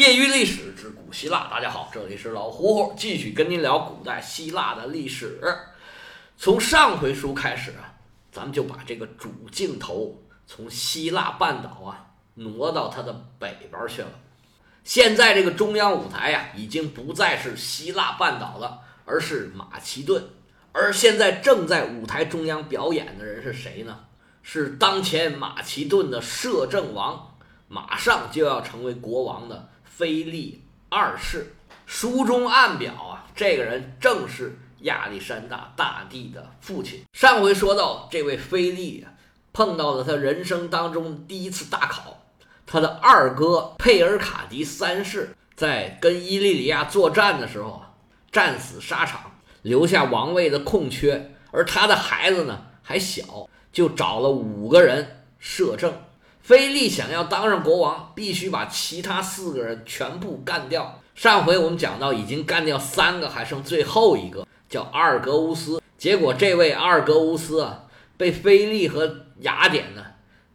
业余历史之古希腊，大家好，这里是老胡胡，继续跟您聊古代希腊的历史。从上回书开始啊，咱们就把这个主镜头从希腊半岛啊挪到它的北边去了。现在这个中央舞台呀，已经不再是希腊半岛了，而是马其顿。而现在正在舞台中央表演的人是谁呢？是当前马其顿的摄政王，马上就要成为国王的。菲利二世，书中暗表啊，这个人正是亚历山大大帝的父亲。上回说到，这位菲利啊，碰到了他人生当中第一次大考。他的二哥佩尔卡迪三世在跟伊利里亚作战的时候啊，战死沙场，留下王位的空缺。而他的孩子呢还小，就找了五个人摄政。菲利想要当上国王，必须把其他四个人全部干掉。上回我们讲到，已经干掉三个，还剩最后一个，叫阿尔格乌斯。结果这位阿尔格乌斯啊，被菲利和雅典呢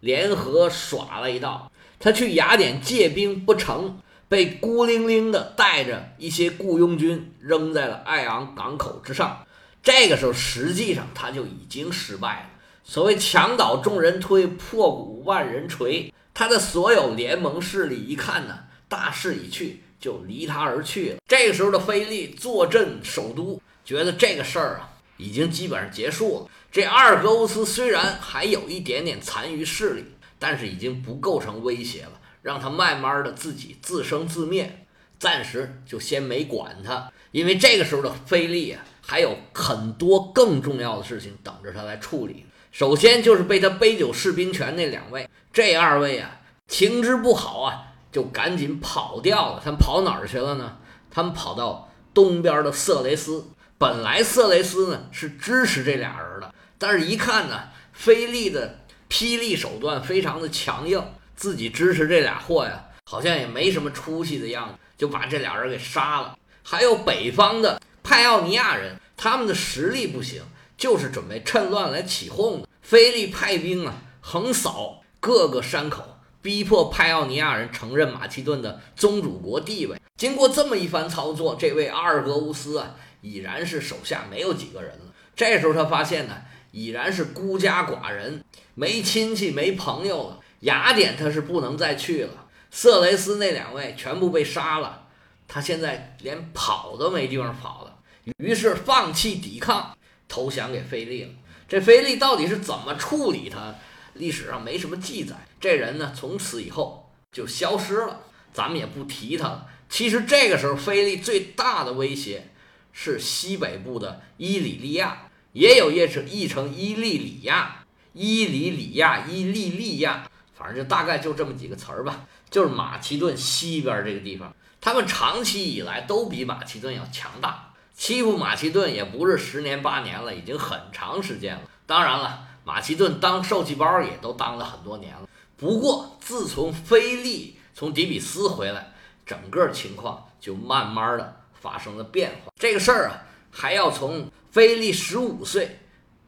联合耍了一道。他去雅典借兵不成，被孤零零的带着一些雇佣军扔在了爱昂港口之上。这个时候，实际上他就已经失败了。所谓墙倒众人推，破鼓万人锤。他的所有联盟势力一看呢，大势已去，就离他而去了。这个时候的菲利坐镇首都，觉得这个事儿啊，已经基本上结束了。这阿尔戈乌斯虽然还有一点点残余势力，但是已经不构成威胁了，让他慢慢的自己自生自灭，暂时就先没管他。因为这个时候的菲利啊，还有很多更重要的事情等着他来处理。首先就是被他杯酒释兵权那两位，这二位啊情之不好啊，就赶紧跑掉了。他们跑哪儿去了呢？他们跑到东边的色雷斯。本来色雷斯呢是支持这俩人的，但是一看呢，菲利的霹雳手段非常的强硬，自己支持这俩货呀，好像也没什么出息的样子，就把这俩人给杀了。还有北方的派奥尼亚人，他们的实力不行。就是准备趁乱来起哄的。菲利派兵啊，横扫各个山口，逼迫派奥尼亚人承认马其顿的宗主国地位。经过这么一番操作，这位阿尔格乌斯啊，已然是手下没有几个人了。这时候他发现呢，已然是孤家寡人，没亲戚没朋友了。雅典他是不能再去了，色雷斯那两位全部被杀了，他现在连跑都没地方跑了，于是放弃抵抗。投降给菲利了。这菲利到底是怎么处理他？历史上没什么记载。这人呢，从此以后就消失了，咱们也不提他了。其实这个时候，菲利最大的威胁是西北部的伊里利亚，也有译成译成伊利里亚、伊里里亚、伊利利亚，反正就大概就这么几个词儿吧。就是马其顿西边这个地方，他们长期以来都比马其顿要强大。欺负马其顿也不是十年八年了，已经很长时间了。当然了，马其顿当受气包也都当了很多年了。不过，自从菲利从底比斯回来，整个情况就慢慢的发生了变化。这个事儿啊，还要从菲利十五岁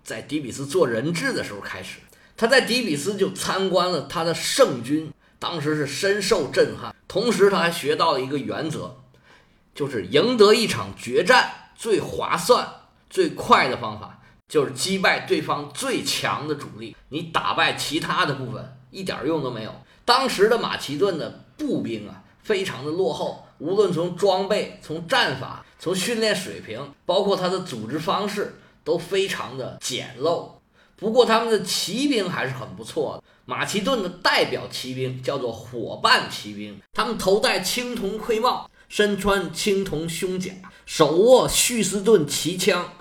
在底比斯做人质的时候开始。他在底比斯就参观了他的圣军，当时是深受震撼。同时，他还学到了一个原则。就是赢得一场决战最划算、最快的方法，就是击败对方最强的主力。你打败其他的部分一点用都没有。当时的马其顿的步兵啊，非常的落后，无论从装备、从战法、从训练水平，包括他的组织方式，都非常的简陋。不过他们的骑兵还是很不错的。马其顿的代表骑兵叫做伙伴骑兵，他们头戴青铜盔帽。身穿青铜胸甲，手握叙斯顿骑枪，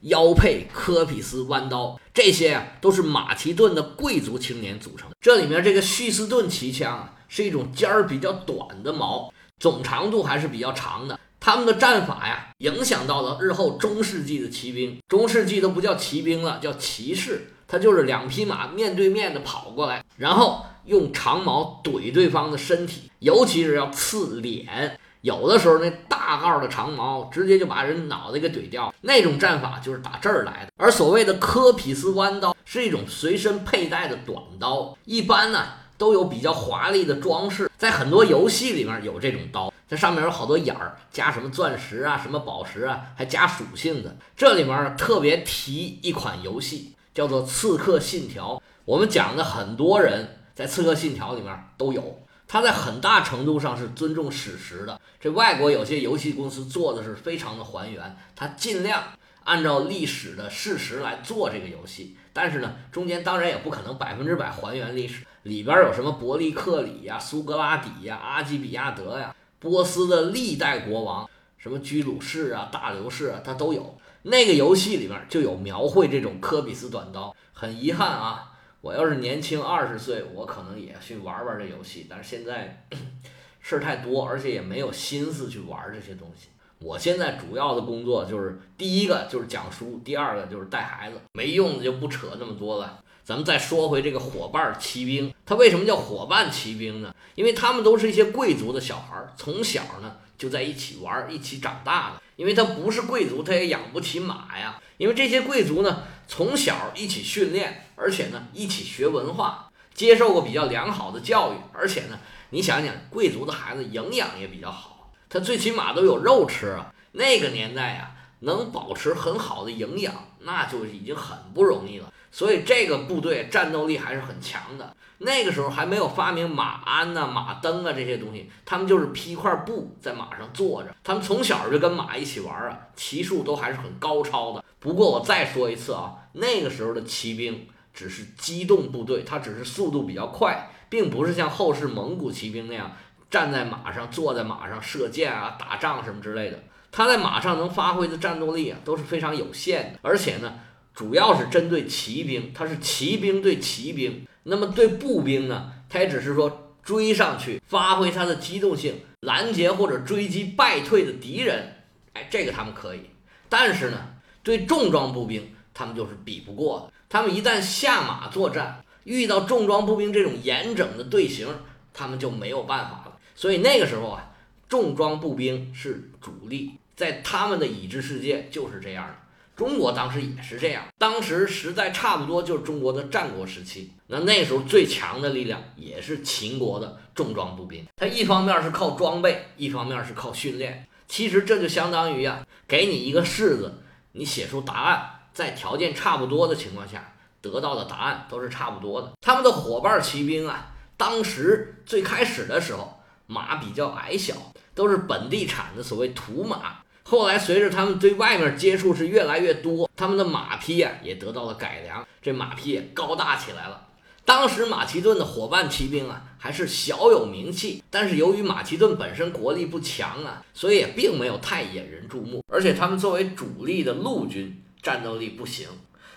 腰佩科皮斯弯刀，这些啊都是马其顿的贵族青年组成。这里面这个叙斯顿骑枪啊，是一种尖儿比较短的矛，总长度还是比较长的。他们的战法呀，影响到了日后中世纪的骑兵。中世纪都不叫骑兵了，叫骑士。他就是两匹马面对面的跑过来，然后用长矛怼对方的身体，尤其是要刺脸。有的时候，那大号的长矛直接就把人脑袋给怼掉，那种战法就是打这儿来的。而所谓的科匹斯弯刀是一种随身佩戴的短刀，一般呢。都有比较华丽的装饰，在很多游戏里面有这种刀，它上面有好多眼儿，加什么钻石啊、什么宝石啊，还加属性的。这里面特别提一款游戏，叫做《刺客信条》。我们讲的很多人在《刺客信条》里面都有，它在很大程度上是尊重史实的。这外国有些游戏公司做的是非常的还原，它尽量按照历史的事实来做这个游戏。但是呢，中间当然也不可能百分之百还原历史，里边有什么伯利克里呀、苏格拉底呀、阿基比亚德呀、波斯的历代国王，什么居鲁士啊、大流士啊，它都有。那个游戏里面就有描绘这种科比斯短刀。很遗憾啊。我要是年轻二十岁，我可能也去玩玩这游戏，但是现在 事儿太多，而且也没有心思去玩这些东西。我现在主要的工作就是第一个就是讲书，第二个就是带孩子，没用的就不扯那么多了。咱们再说回这个伙伴骑兵，他为什么叫伙伴骑兵呢？因为他们都是一些贵族的小孩，从小呢就在一起玩，一起长大的。因为他不是贵族，他也养不起马呀。因为这些贵族呢。从小一起训练，而且呢一起学文化，接受过比较良好的教育，而且呢，你想想，贵族的孩子营养也比较好，他最起码都有肉吃啊。那个年代啊，能保持很好的营养，那就已经很不容易了。所以这个部队战斗力还是很强的。那个时候还没有发明马鞍呐、马蹬啊这些东西，他们就是披块布在马上坐着。他们从小就跟马一起玩啊，骑术都还是很高超的。不过我再说一次啊，那个时候的骑兵只是机动部队，它只是速度比较快，并不是像后世蒙古骑兵那样站在马上、坐在马上射箭啊、打仗什么之类的。他在马上能发挥的战斗力啊都是非常有限的，而且呢。主要是针对骑兵，他是骑兵对骑兵。那么对步兵呢？他也只是说追上去，发挥他的机动性，拦截或者追击败退的敌人。哎，这个他们可以。但是呢，对重装步兵，他们就是比不过的。他们一旦下马作战，遇到重装步兵这种严整的队形，他们就没有办法了。所以那个时候啊，重装步兵是主力，在他们的已知世界就是这样的。中国当时也是这样，当时实在差不多就是中国的战国时期。那那时候最强的力量也是秦国的重装步兵，它一方面是靠装备，一方面是靠训练。其实这就相当于呀，给你一个式子，你写出答案，在条件差不多的情况下，得到的答案都是差不多的。他们的伙伴骑兵啊，当时最开始的时候，马比较矮小，都是本地产的所谓土马。后来，随着他们对外面接触是越来越多，他们的马匹呀也得到了改良，这马匹也高大起来了。当时马其顿的伙伴骑兵啊还是小有名气，但是由于马其顿本身国力不强啊，所以也并没有太引人注目。而且他们作为主力的陆军，战斗力不行，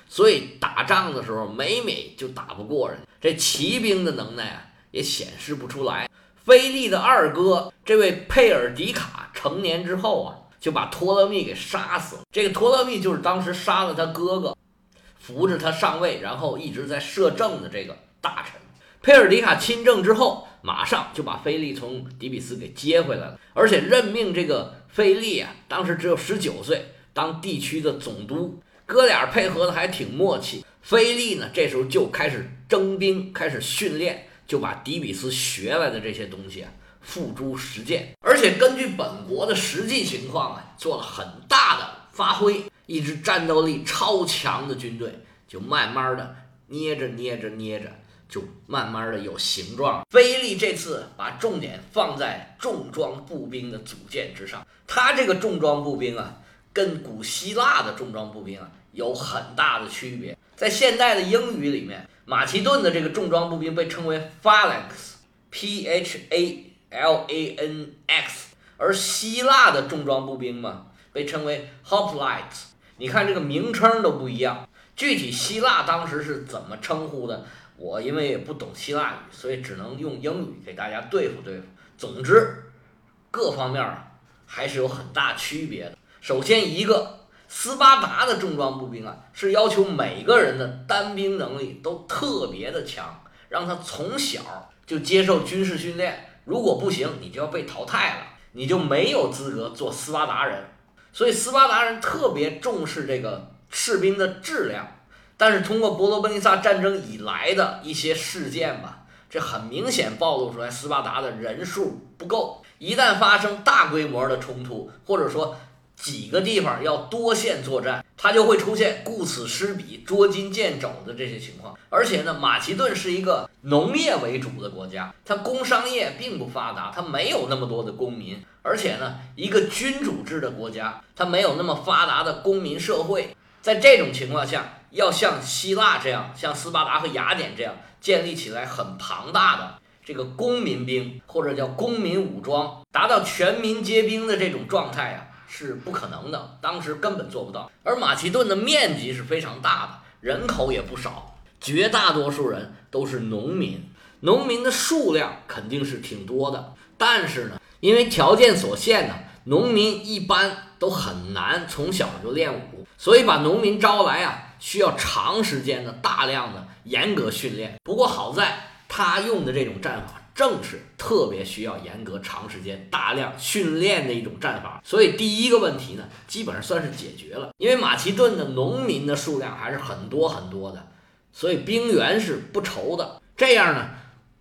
所以打仗的时候每每就打不过人。这骑兵的能耐啊也显示不出来。菲利的二哥这位佩尔迪卡成年之后啊。就把托勒密给杀死了。这个托勒密就是当时杀了他哥哥，扶着他上位，然后一直在摄政的这个大臣。佩尔迪卡亲政之后，马上就把菲利从底比斯给接回来了，而且任命这个菲利啊，当时只有十九岁，当地区的总督。哥俩配合的还挺默契。菲利呢，这时候就开始征兵，开始训练，就把底比斯学来的这些东西啊。付诸实践，而且根据本国的实际情况啊，做了很大的发挥。一支战斗力超强的军队，就慢慢的捏着捏着捏着，就慢慢的有形状了。菲利这次把重点放在重装步兵的组建之上，他这个重装步兵啊，跟古希腊的重装步兵啊有很大的区别。在现代的英语里面，马其顿的这个重装步兵被称为 phalanx，p h a。L A N X，而希腊的重装步兵嘛，被称为 Hoplites。你看这个名称都不一样，具体希腊当时是怎么称呼的？我因为也不懂希腊语，所以只能用英语给大家对付对付。总之，各方面啊还是有很大区别的。首先，一个斯巴达的重装步兵啊，是要求每个人的单兵能力都特别的强，让他从小就接受军事训练。如果不行，你就要被淘汰了，你就没有资格做斯巴达人。所以斯巴达人特别重视这个士兵的质量。但是通过伯罗奔尼撒战争以来的一些事件吧，这很明显暴露出来斯巴达的人数不够。一旦发生大规模的冲突，或者说几个地方要多线作战，它就会出现顾此失彼、捉襟见肘的这些情况。而且呢，马其顿是一个农业为主的国家，它工商业并不发达，它没有那么多的公民。而且呢，一个君主制的国家，它没有那么发达的公民社会。在这种情况下，要像希腊这样，像斯巴达和雅典这样建立起来很庞大的。这个公民兵或者叫公民武装，达到全民皆兵的这种状态呀，是不可能的。当时根本做不到。而马其顿的面积是非常大的，人口也不少，绝大多数人都是农民，农民的数量肯定是挺多的。但是呢，因为条件所限呢，农民一般都很难从小就练武，所以把农民招来啊，需要长时间的、大量的、严格训练。不过好在。他用的这种战法，正是特别需要严格、长时间、大量训练的一种战法。所以第一个问题呢，基本上算是解决了。因为马其顿的农民的数量还是很多很多的，所以兵源是不愁的。这样呢，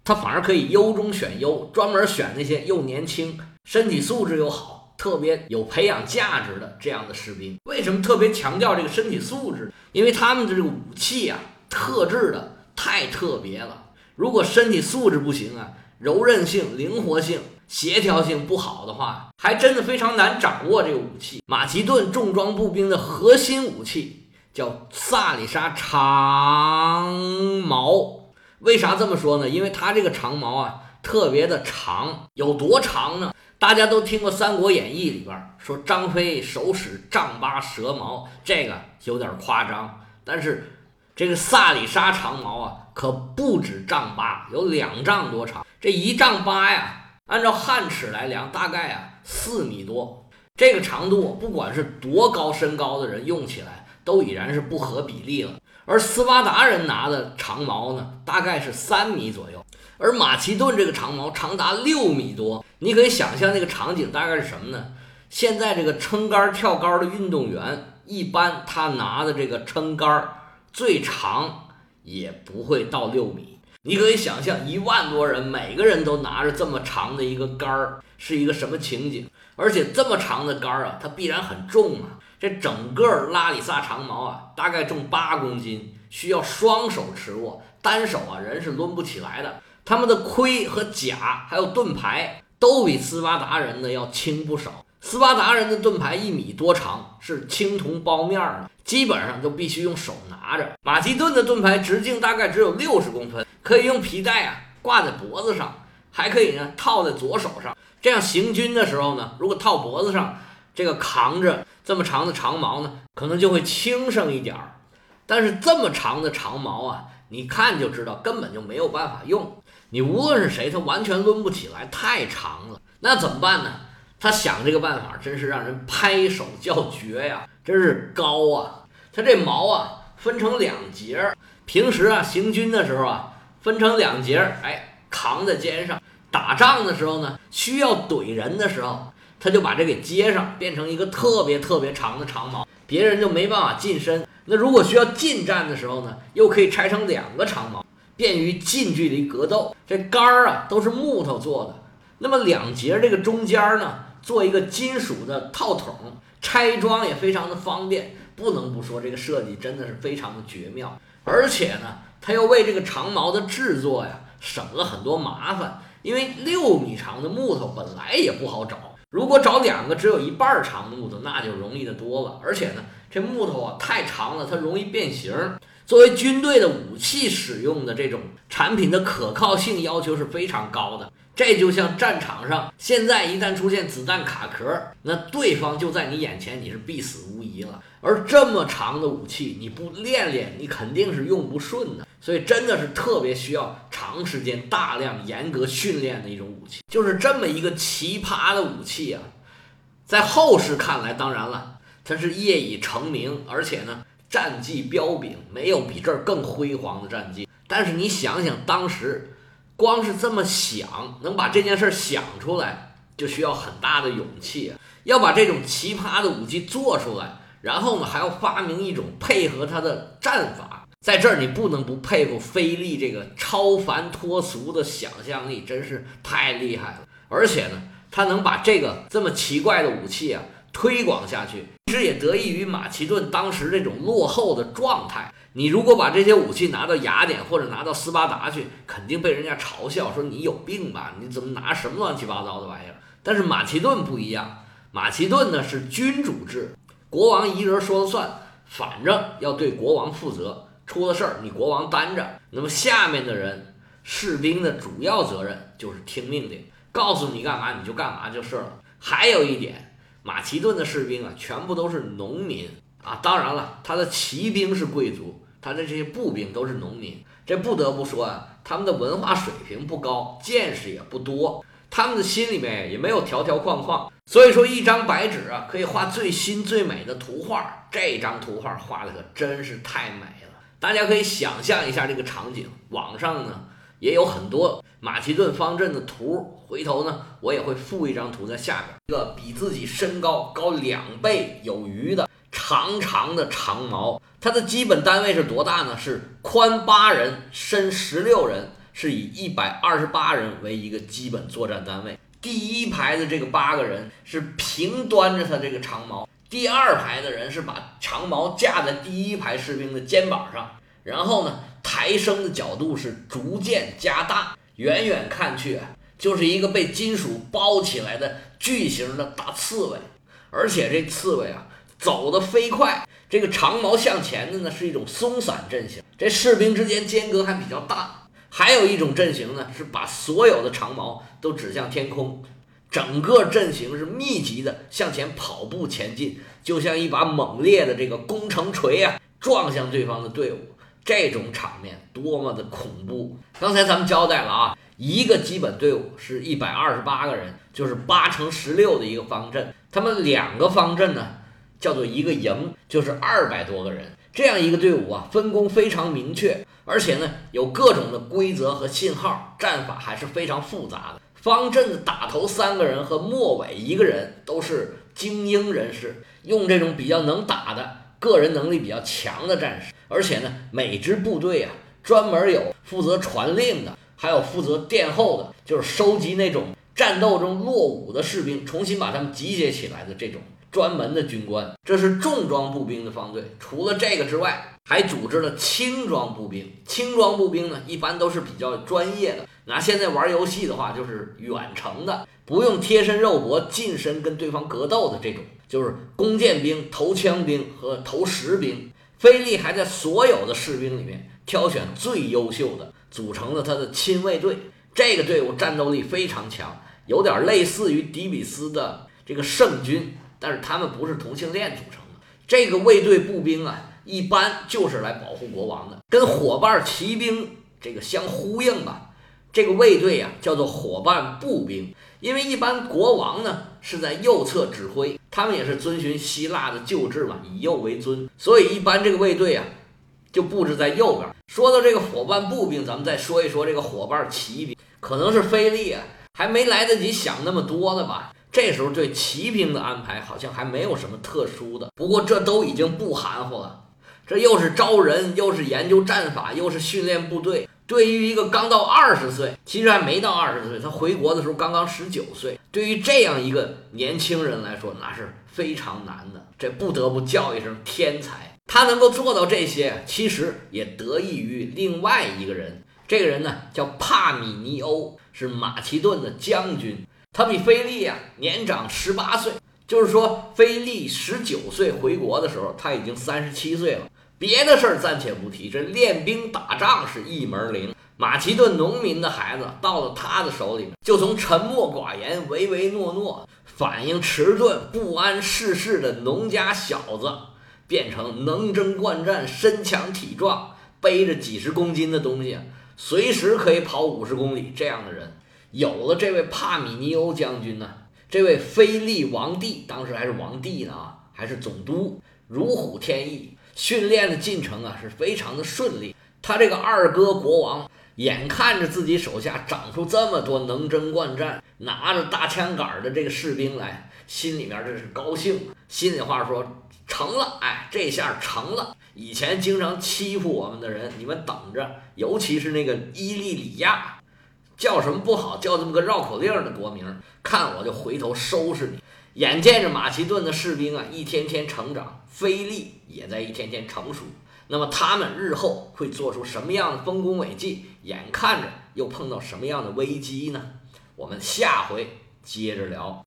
他反而可以优中选优，专门选那些又年轻、身体素质又好、特别有培养价值的这样的士兵。为什么特别强调这个身体素质？因为他们的这个武器啊，特制的太特别了。如果身体素质不行啊，柔韧性、灵活性、协调性不好的话，还真的非常难掌握这个武器。马其顿重装步兵的核心武器叫萨里沙长矛。为啥这么说呢？因为它这个长矛啊特别的长，有多长呢？大家都听过《三国演义》里边说张飞手使丈八蛇矛，这个有点夸张，但是。这个萨里沙长矛啊，可不止丈八，有两丈多长。这一丈八呀，按照汉尺来量，大概啊四米多。这个长度，不管是多高身高的人用起来，都已然是不合比例了。而斯巴达人拿的长矛呢，大概是三米左右，而马其顿这个长矛长达六米多。你可以想象那个场景大概是什么呢？现在这个撑杆跳高的运动员，一般他拿的这个撑杆。最长也不会到六米，你可以想象一万多人，每个人都拿着这么长的一个杆儿，是一个什么情景？而且这么长的杆儿啊，它必然很重啊。这整个拉里萨长矛啊，大概重八公斤，需要双手持握，单手啊人是抡不起来的。他们的盔和甲还有盾牌都比斯巴达人的要轻不少。斯巴达人的盾牌一米多长，是青铜包面的。基本上都必须用手拿着。马其顿的盾牌直径大概只有六十公分，可以用皮带啊挂在脖子上，还可以呢套在左手上。这样行军的时候呢，如果套脖子上，这个扛着这么长的长矛呢，可能就会轻省一点儿。但是这么长的长矛啊，你看就知道根本就没有办法用。你无论是谁，他完全抡不起来，太长了。那怎么办呢？他想这个办法，真是让人拍手叫绝呀！真是高啊！他这矛啊，分成两节儿。平时啊，行军的时候啊，分成两节儿，哎，扛在肩上。打仗的时候呢，需要怼人的时候，他就把这给接上，变成一个特别特别长的长矛，别人就没办法近身。那如果需要近战的时候呢，又可以拆成两个长矛，便于近距离格斗。这杆儿啊，都是木头做的。那么两节这个中间呢，做一个金属的套筒。拆装也非常的方便，不能不说这个设计真的是非常的绝妙。而且呢，它又为这个长矛的制作呀省了很多麻烦。因为六米长的木头本来也不好找，如果找两个只有一半长的木头，那就容易的多了。而且呢，这木头啊太长了，它容易变形。作为军队的武器使用的这种产品的可靠性要求是非常高的。这就像战场上，现在一旦出现子弹卡壳，那对方就在你眼前，你是必死无疑了。而这么长的武器，你不练练，你肯定是用不顺的。所以真的是特别需要长时间、大量、严格训练的一种武器。就是这么一个奇葩的武器啊，在后世看来，当然了，它是业已成名，而且呢，战绩彪炳，没有比这儿更辉煌的战绩。但是你想想当时。光是这么想，能把这件事想出来，就需要很大的勇气。要把这种奇葩的武器做出来，然后呢，还要发明一种配合它的战法，在这儿你不能不佩服菲利这个超凡脱俗的想象力，真是太厉害了。而且呢，他能把这个这么奇怪的武器啊推广下去，其实也得益于马其顿当时这种落后的状态。你如果把这些武器拿到雅典或者拿到斯巴达去，肯定被人家嘲笑说你有病吧？你怎么拿什么乱七八糟的玩意儿？但是马其顿不一样，马其顿呢是君主制，国王一人说了算，反正要对国王负责，出了事儿你国王担着。那么下面的人士兵的主要责任就是听命令，告诉你干嘛你就干嘛就是了。还有一点，马其顿的士兵啊，全部都是农民啊，当然了，他的骑兵是贵族。他的这些步兵都是农民，这不得不说啊，他们的文化水平不高，见识也不多，他们的心里面也没有条条框框，所以说一张白纸啊，可以画最新最美的图画。这张图画画的可真是太美了，大家可以想象一下这个场景。网上呢也有很多马其顿方阵的图，回头呢我也会附一张图在下边，一个比自己身高高两倍有余的。长长的长矛，它的基本单位是多大呢？是宽八人，深十六人，是以一百二十八人为一个基本作战单位。第一排的这个八个人是平端着他这个长矛，第二排的人是把长矛架在第一排士兵的肩膀上，然后呢，抬升的角度是逐渐加大，远远看去啊，就是一个被金属包起来的巨型的大刺猬，而且这刺猬啊。走得飞快，这个长矛向前的呢是一种松散阵型，这士兵之间间隔还比较大。还有一种阵型呢是把所有的长矛都指向天空，整个阵型是密集的向前跑步前进，就像一把猛烈的这个攻城锤啊撞向对方的队伍。这种场面多么的恐怖！刚才咱们交代了啊，一个基本队伍是一百二十八个人，就是八乘十六的一个方阵，他们两个方阵呢。叫做一个营，就是二百多个人，这样一个队伍啊，分工非常明确，而且呢，有各种的规则和信号，战法还是非常复杂的。方阵打头三个人和末尾一个人都是精英人士，用这种比较能打的、个人能力比较强的战士，而且呢，每支部队啊，专门有负责传令的，还有负责殿后的，就是收集那种战斗中落伍的士兵，重新把他们集结起来的这种。专门的军官，这是重装步兵的方队。除了这个之外，还组织了轻装步兵。轻装步兵呢，一般都是比较专业的。拿现在玩游戏的话，就是远程的，不用贴身肉搏、近身跟对方格斗的这种，就是弓箭兵、投枪兵和投石兵。菲利还在所有的士兵里面挑选最优秀的，组成了他的亲卫队。这个队伍战斗力非常强，有点类似于迪比斯的这个圣军。但是他们不是同性恋组成的，这个卫队步兵啊，一般就是来保护国王的，跟伙伴骑兵这个相呼应吧。这个卫队啊叫做伙伴步兵，因为一般国王呢是在右侧指挥，他们也是遵循希腊的旧制嘛，以右为尊，所以一般这个卫队啊就布置在右边。说到这个伙伴步兵，咱们再说一说这个伙伴骑兵，可能是菲利啊还没来得及想那么多的吧。这时候对骑兵的安排好像还没有什么特殊的，不过这都已经不含糊了。这又是招人，又是研究战法，又是训练部队。对于一个刚到二十岁，其实还没到二十岁，他回国的时候刚刚十九岁，对于这样一个年轻人来说，那是非常难的。这不得不叫一声天才。他能够做到这些，其实也得益于另外一个人。这个人呢，叫帕米尼欧，是马其顿的将军。他比菲利呀年长十八岁，就是说，菲利十九岁回国的时候，他已经三十七岁了。别的事儿暂且不提，这练兵打仗是一门灵。马其顿农民的孩子到了他的手里，就从沉默寡言、唯唯诺诺、反应迟钝、不谙世事的农家小子，变成能征惯战、身强体壮、背着几十公斤的东西，随时可以跑五十公里这样的人。有了这位帕米尼欧将军呢，这位菲利王帝当时还是王帝呢，还是总督，如虎添翼，训练的进程啊是非常的顺利。他这个二哥国王眼看着自己手下长出这么多能征惯战、拿着大枪杆的这个士兵来，心里面这是高兴。心里话说，成了，哎，这下成了。以前经常欺负我们的人，你们等着。尤其是那个伊利里亚，叫什么不好，叫这么个绕口令的国名，看我就回头收拾你。眼见着马其顿的士兵啊，一天天成长，菲利也在一天天成熟。那么他们日后会做出什么样的丰功伟绩？眼看着又碰到什么样的危机呢？我们下回接着聊。